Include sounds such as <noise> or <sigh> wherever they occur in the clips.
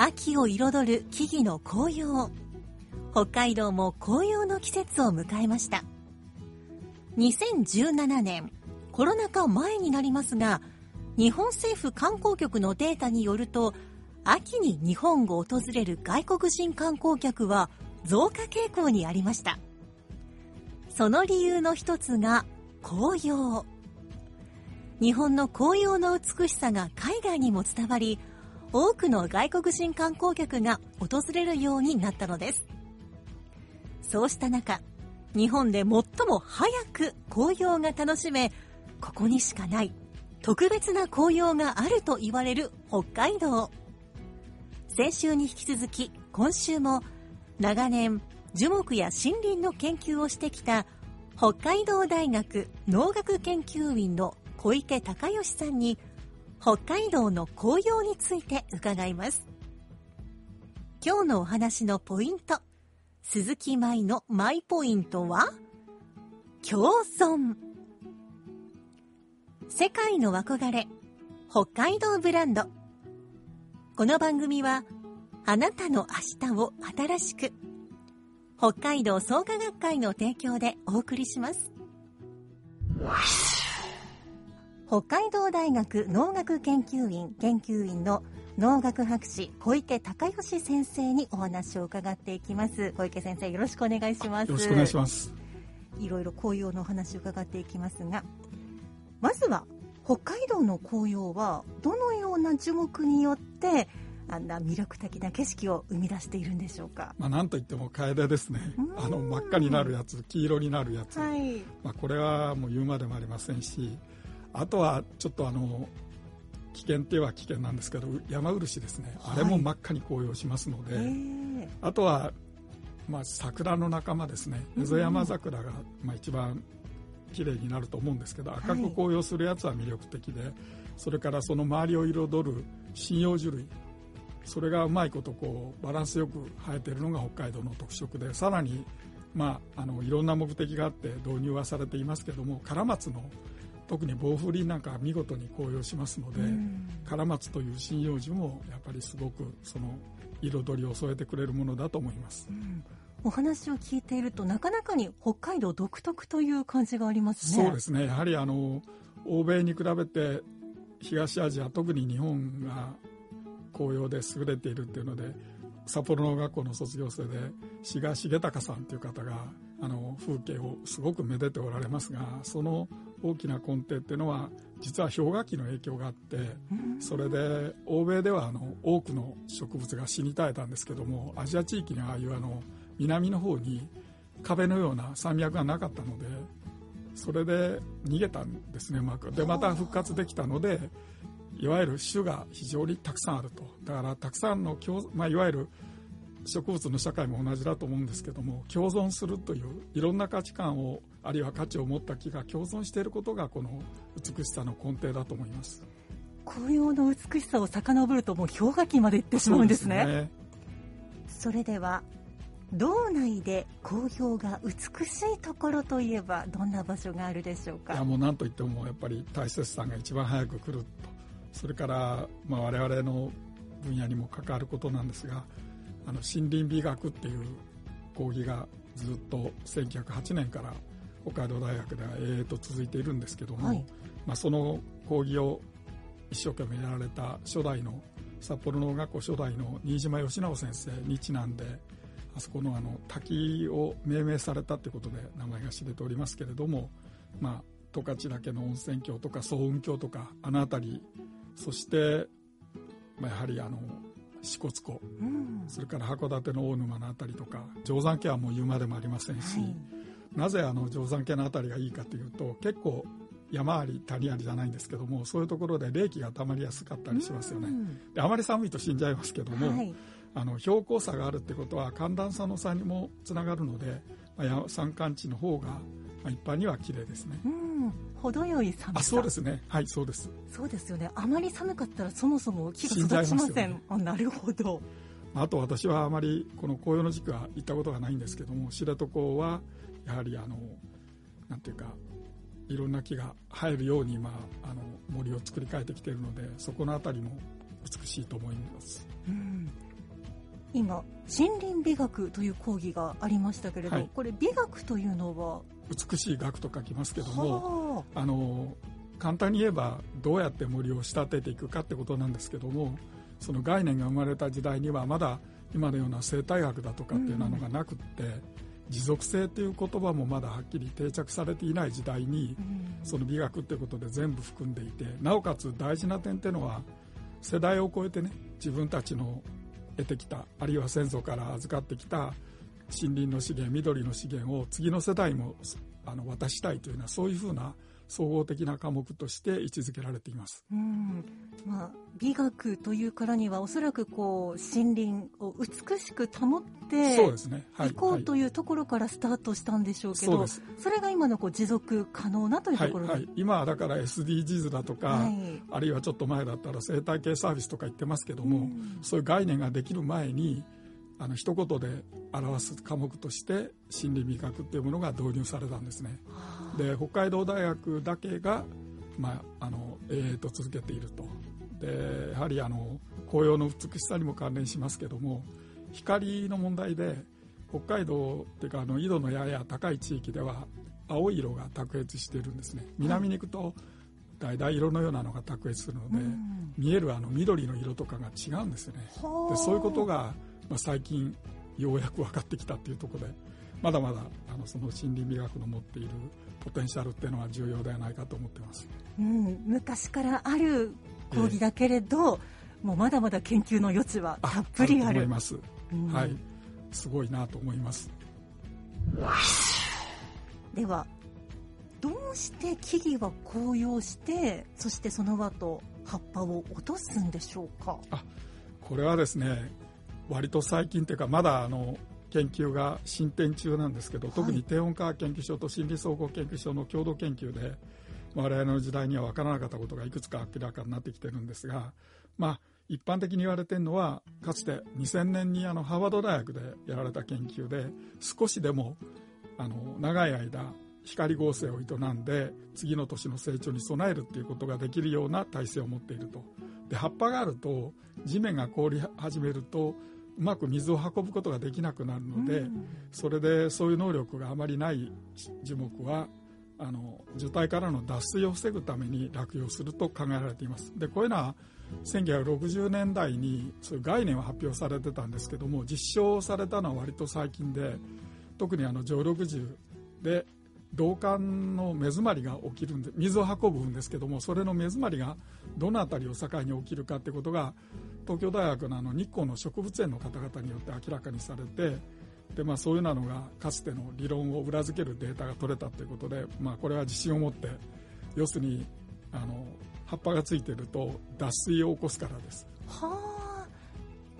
秋を彩る木々の紅葉。北海道も紅葉の季節を迎えました。2017年、コロナ禍前になりますが、日本政府観光局のデータによると、秋に日本を訪れる外国人観光客は増加傾向にありました。その理由の一つが紅葉。日本の紅葉の美しさが海外にも伝わり、多くの外国人観光客が訪れるようになったのです。そうした中、日本で最も早く紅葉が楽しめ、ここにしかない特別な紅葉があると言われる北海道。先週に引き続き、今週も長年樹木や森林の研究をしてきた北海道大学農学研究員の小池隆義さんに北海道の紅葉について伺います。今日のお話のポイント。鈴木舞のマイポイントは共存。世界の憧れ、北海道ブランド。この番組は、あなたの明日を新しく。北海道創価学会の提供でお送りします。北海道大学農学研究員研究員の農学博士小池隆義先生にお話を伺っていきます小池先生よろしくお願いしますよろしくお願いします。いろいろ紅葉のお話を伺っていきますがまずは北海道の紅葉はどのような樹木によってあんな魅力的な景色を生み出しているんでしょうか？まあ、なんといってもカエデですねう。んあの真っ赤になるやつ、黄色になるやつ。はいまあ、これはもう言うまでもありませんし、あとはちょっとあの危険って言えば危険なんですけど、山漆ですね。あれも真っ赤に紅葉しますので、えーあとはまあ桜の仲間ですね。うんエゾヤマ桜がまあ一番綺麗になると思うんですけど、赤く紅葉するやつは魅力的で、それからその周りを彩る針葉樹類。それがうまいことこうバランスよく生えているのが北海道の特色でさらに、まあ、あのいろんな目的があって導入はされていますけどもカラマツの特に防風林なんかは見事に紅葉しますので、うん。カラマツという針葉樹もやっぱりすごくその彩りを添えてくれるものだと思います。う。ん。お話を聞いているとなかなかに北海道独特という感じがありますね。そうですね。やはりあの欧米に比べて東アジア特に日本が紅葉で優れているっていうので札幌農学校の卒業生で志賀重隆さんという方があの風景をすごくめでておられますがその大きな根底っていうのは実は氷河期の影響があってうん。それで欧米ではあの多くの植物が死に絶えたんですけどもアジア地域にはああいうあの南の方に壁のような山脈がなかったのでそれで逃げたんですねうまく。でまた復活できたのでいわゆる種が非常にたくさんあると。だからたくさんの共、まあ、いわゆる植物の社会も同じだと思うんですけども共存するといういろんな価値観をあるいは価値を持った木が共存していることがこの美しさの根底だと思います。紅葉の美しさを遡るともう氷河期まで行ってしまうんですね。ね。それでは道内で紅葉が美しいところといえばどんな場所があるでしょうか？いやもう何といってもやっぱり大雪山が一番早く来るとそれから、まあ、我々の分野にも関わることなんですがあの森林美学っていう講義がずっと1908年から北海道大学では永遠と続いているんですけども、はい。まあ、その講義を一生懸命やられた初代の札幌農学校初代の新島義直先生にちなんであそこのあの滝を命名されたということで名前が知れておりますけれども、まあ、十勝岳の温泉郷とか層雲峡とかあの辺りそして、まあ、やはりあの支笏湖。うん。それから函館の大沼の辺りとか定山家はもう言うまでもありませんし、はい。なぜあの定山家の辺りがいいかというと結構山あり谷ありじゃないんですけどもそういうところで冷気が溜まりやすかったりしますよね。うん。であまり寒いと死んじゃいますけども、はい。あの標高差があるってことは寒暖差の差にもつながるので、まあや、山間地の方が、まあ、一般には綺麗ですね。うん程よい寒さ。あそうですね。はいそうです。そうですよね。あまり寒かったらそもそも木が育ちません。ね。あなるほど。あと私はあまりこの紅葉の時期は行ったことがないんですけども知床はやはりあのなんていうかいろんな木が生えるように今あの森を作り変えてきているのでそこの辺りも美しいと思います。うん今森林美学という講義がありましたけれど、はい。これ美学というのは？美しい学と書きますけどもはあ。の簡単に言えばどうやって森を仕立てていくかってことなんですけどもその概念が生まれた時代にはまだ今のような生態学だとかっていうのがなくって、持続性っていう言葉もまだはっきり定着されていない時代にあ、うん。その美学っていうことで全部含んでいてなおかつ大事な点っていうのは世代を超えてね自分たちの得てきたあるいは先祖から預かってきた森林の資源緑の資源を次の世代もあの渡したいというようなそういうふうな総合的な科目として位置づけられています。うんまあ、美学というからにはおそらくこう森林を美しく保ってそうですね。はい。いこうとはいいうところからスタートしたんでしょうけど、そうです。それが今のこう持続可能なというはい、ところで、はい。今はだから SDGs だとか、はいあるいはちょっと前だったら生態系サービスとか言ってますけども、うんそういう概念ができる前にあの一言で表す科目として森林美学っていうものが導入されたんですね。はあ。で北海道大学だけが、まあ、あの永遠と続けていると。でやはりあの紅葉の美しさにも関連しますけども光の問題で北海道っていうかあの緯度のやや高い地域では青い色が卓越しているんですね。南に行くと橙色のようなのが卓越するので、うん。見えるあの緑の色とかが違うんですよね。はあでそういうことが、まあ、最近ようやく分かってきたっていうところでまだまだあのその森林美学の持っているポテンシャルっていうのは重要ではないかと思ってます。うん、昔からある講義だけれど、もうまだまだ研究の余地はたっぷりある。と思います、うん。はい。すごいなと思います。ではどうして木々は紅葉してそしてその後葉っぱを落とすんでしょうか？これはですね割と最近というかまだあの研究が進展中なんですけど、特に低温科学研究所と心理総合研究所の共同研究で我々の時代には分からなかったことがいくつか明らかになってきてるんですが、まあ、一般的に言われてるのはかつて2000年にあのハーバード大学でやられた研究で少しでもあの長い間光合成を営んで次の年の成長に備えるっていうことができるような体制を持っていると。で葉っぱがあると地面が凍り始めるとうまく水を運ぶことができなくなるので、うん。それでそういう能力があまりない樹木はあの樹体からの脱水を防ぐために落葉すると考えられています。でこういうのは1960年代にそういう概念は発表されてたんですけども実証されたのは割と最近で特にあの常緑樹で導管の目詰まりが起きるんで水を運ぶんですけどもそれの目詰まりがどの辺りを境に起きるかってことが東京大学のあの日光の植物園の方々によって明らかにされてで、まあ、そういうなのがかつての理論を裏付けるデータが取れたということで、まあ、これは自信を持って要するにあの葉っぱがついてると脱水を起こすからです。は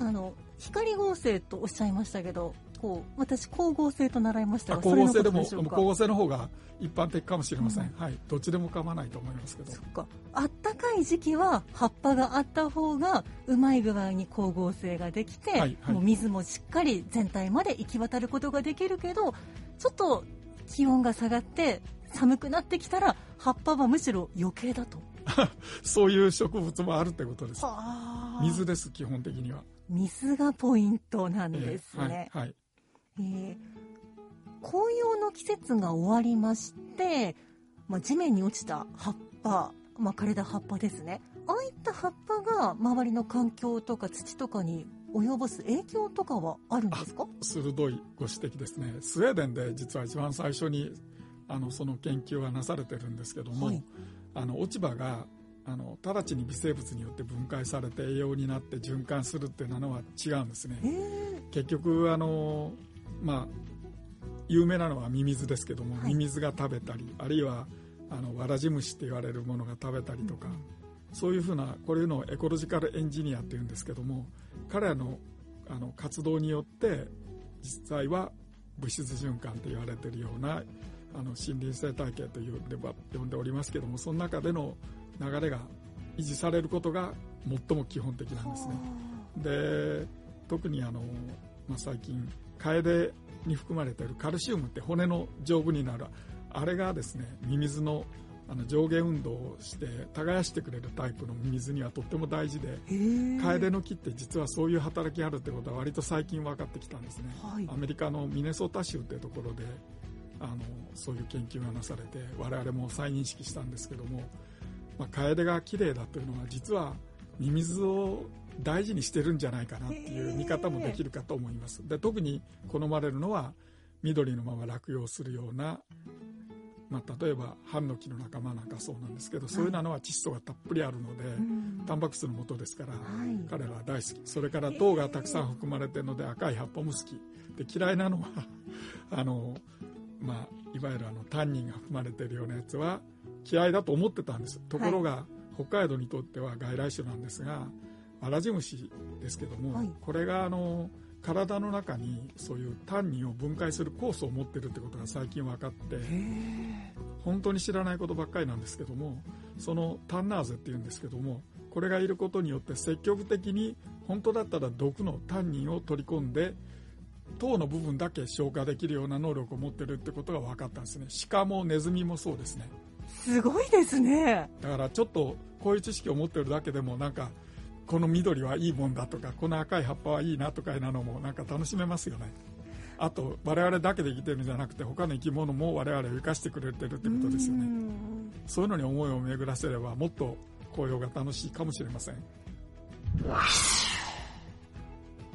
ああの光合成とおっしゃいましたけどこう私光合成と習いましたあが光合成でも光合成の方が一般的かもしれません、うんはい、どっちでも構わないと思いますけど。そっか。あったかい時期は葉っぱがあった方がうまい具合に光合成ができて、はいはい。もう水もしっかり全体まで行き渡ることができるけどちょっと気温が下がって寒くなってきたら葉っぱはむしろ余計だと。<laughs> そういう植物もあるってことです。は水です基本的には。水がポイントなんですえね、ーはいはいえー紅葉の季節が終わりまして、まあ、地面に落ちた葉っぱ、まあ、枯れた葉っぱですね。ああいった葉っぱが周りの環境とか土とかに及ぼす影響とかはあるんですか？鋭いご指摘ですね。スウェーデンで実は一番最初にあのその研究がなされてるんですけども、はい。あの落ち葉があの直ちに微生物によって分解されて栄養になって循環するっていうのは違うんですね。結局あのまあ有名なのはミミズですけども、はい。ミミズが食べたりあるいはあのわらじ虫って言われるものが食べたりとか、そういうふうなこういうのをエコロジカルエンジニアっていうんですけども彼らのあの活動によって実際は物質循環と言われているようなあの森林生態系というでは呼んでおりますけどもその中での流れが維持されることが最も基本的なんですね。で特にあの、まあ、最近カエデに含まれているカルシウムって骨の丈夫になる。あれがですねミミズのあの上下運動をして耕してくれるタイプのミミズにはとっても大事でカエデの木って実はそういう働きがあるってことは割と最近分かってきたんですね、はい。アメリカのミネソタ州っていうところであのそういう研究がなされて我々も再認識したんですけども、まあ、カエデが綺麗だというのは実はミミズを大事にしてるんじゃないかなっていう見方もできるかと思います。で特に好まれるのは緑のまま落葉するような、まあ、例えばハンノキの仲間なんかそうなんですけど、そういうのは窒素がたっぷりあるので、うん。タンパク質の元ですから、はい。彼らは大好き。それから糖がたくさん含まれてるので赤い葉っぱも好き。で嫌いなのは <laughs> あの、まあ、いわゆるあのタンニンが含まれてるようなやつは嫌いだと思ってたんです。ところが、北海道にとっては外来種なんですがわらじ虫ですけども、はい。これがあの体の中にそういうタンニンを分解する酵素を持ってるってことが最近分かって本当に知らないことばっかりなんですけどもそのタンナーゼっていうんですけどもこれがいることによって積極的に本当だったら毒のタンニンを取り込んで糖の部分だけ消化できるような能力を持ってるってことが分かったんですね。鹿もネズミもそうですね。すごいですね。だからちょっとこういう知識を持ってるだけでもなんかこの緑はいいもんだとかこの赤い葉っぱはいいなとかいうのもなんか楽しめますよね。あと我々だけで生きてるんじゃなくて他の生き物も我々を生かしてくれてるってことですよね。うん。そういうのに思いを巡らせればもっと紅葉が楽しいかもしれません。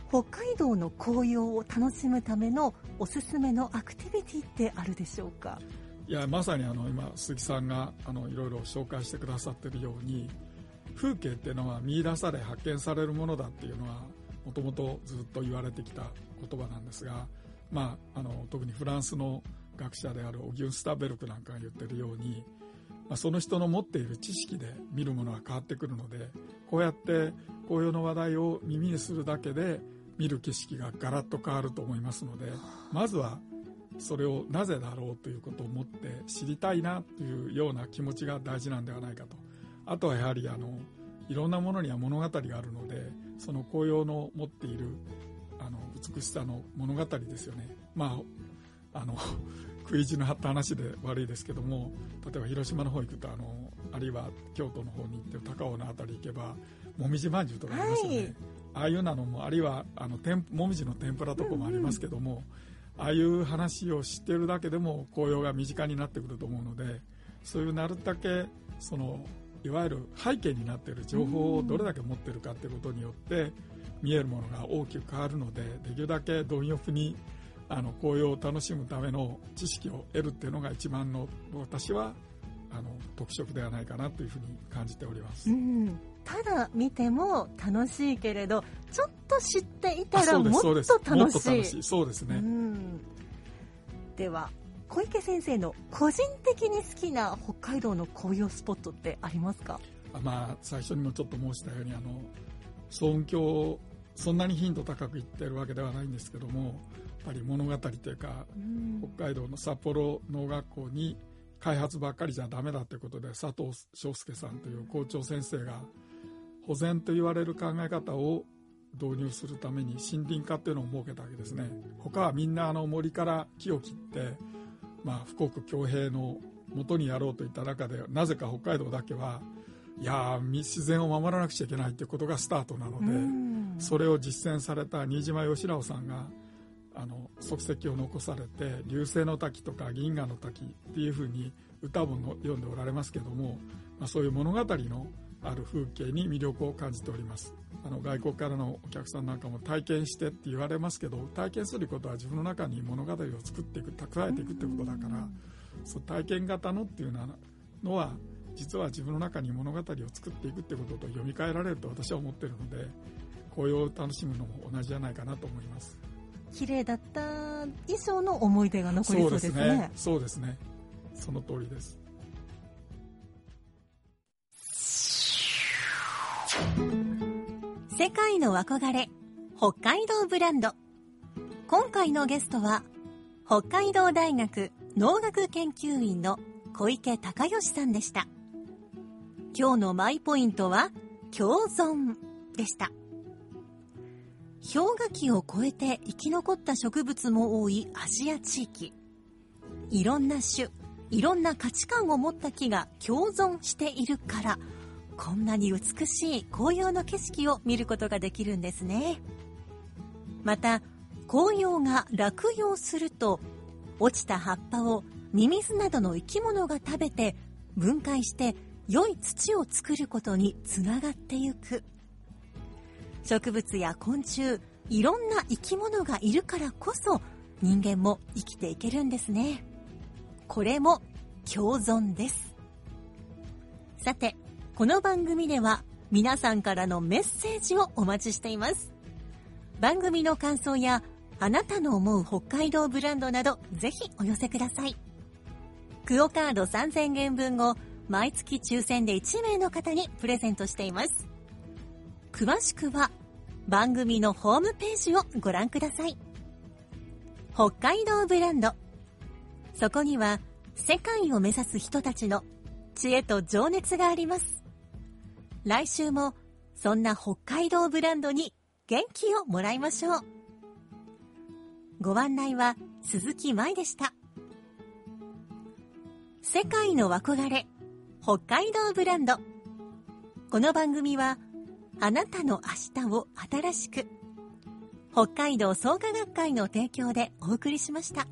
北海道の紅葉を楽しむためのおすすめのアクティビティってあるでしょうか？いやまさにあの今鈴木さんがあのいろいろ紹介してくださっているように風景っていうのは見出され発見されるものだっていうのはもともとずっと言われてきた言葉なんですが、まあ、あの特にフランスの学者であるオギュンスタベルクなんかが言ってるように、まあ、その人の持っている知識で見るものが変わってくるのでこうやって紅葉の話題を耳にするだけで見る景色がガラッと変わると思いますのでまずはそれをなぜだろうということを思って知りたいなというような気持ちが大事なんではないかと。あとはやはりあのいろんなものには物語があるのでその紅葉の持っているあの美しさの物語ですよね。まああの <laughs> 食い意地の張った話で悪いですけども例えば広島の方行くとあのあるいは京都の方に行って高尾の辺り行けばもみじまんじゅうとかありますよね、はい。ああいうなのもあるいはあの天もみじの天ぷらとかもありますけども、ああいう話を知ってるだけでも紅葉が身近になってくると思うのでそういうなるだけそのいわゆる背景になっている情報をどれだけ持ってるかっていうことによって見えるものが大きく変わるのでできるだけ貪欲にあの紅葉を楽しむための知識を得るっていうのが一番の私はあの特色ではないかなというふうに感じております。うん。ただ見ても楽しいけれどちょっと知っていたらもっと楽しい。と楽しい。そうですね、うん。では小池先生の個人的に好きな北海道の紅葉スポットってありますか？あまあ、最初にもちょっと申したようにあの双そんなに頻度高く言ってるわけではないんですけどもやっぱり物語というか北海道の札幌農学校に開発ばっかりじゃダメだということで佐藤翔介さんという校長先生が保全と言われる考え方を導入するために森林化っていうのを設けたわけですね。他はみんなあの森から木を切って、まあ、富国強兵の元にやろうといった中でなぜか北海道だけはいやー自然を守らなくちゃいけないということがスタートなので、うん。それを実践された新島義直さんがあの足跡を残されて「流星の滝」とか「銀河の滝」っていうふうに歌もの読んでおられますけども、まあ、そういう物語のある風景に魅力を感じておりますあの外国からのお客さんなんかも体験してって言われますけど体験することは自分の中に物語を作っていく蓄えていくってことだからそう体験型のっていうのは実は自分の中に物語を作っていくってことと読み替えられると私は思ってるので紅葉を楽しむのも同じじゃないかなと思います。綺麗だった以上の思い出が残りそうですね。そうですね。その通りです世界の憧れ北海道ブランド。今回のゲストは北海道大学農学研究員の小池隆義さんでした。今日のマイポイントは共存でした。氷河期を超えて生き残った植物も多いアジア地域。いろんな種いろんな価値観を持った木が共存しているからこんなに美しい紅葉の景色を見ることができるんですね。また紅葉が落葉すると落ちた葉っぱをミミズなどの生き物が食べて分解して良い土を作ることにつながってゆく。植物や昆虫いろんな生き物がいるからこそ人間も生きていけるんですね。これも共存です。さてこの番組では皆さんからのメッセージをお待ちしています。番組の感想やあなたの思う北海道ブランドなどぜひお寄せください。クオカード3000円分を毎月抽選で1名の方にプレゼントしています。詳しくは番組のホームページをご覧ください。北海道ブランド。そこには世界を目指す人たちの知恵と情熱があります。来週もそんな北海道ブランドに元気をもらいましょう。ご案内は鈴木舞でした。世界の憧れ北海道ブランド。この番組はあなたの明日を新しく北海道創価学会の提供でお送りしました。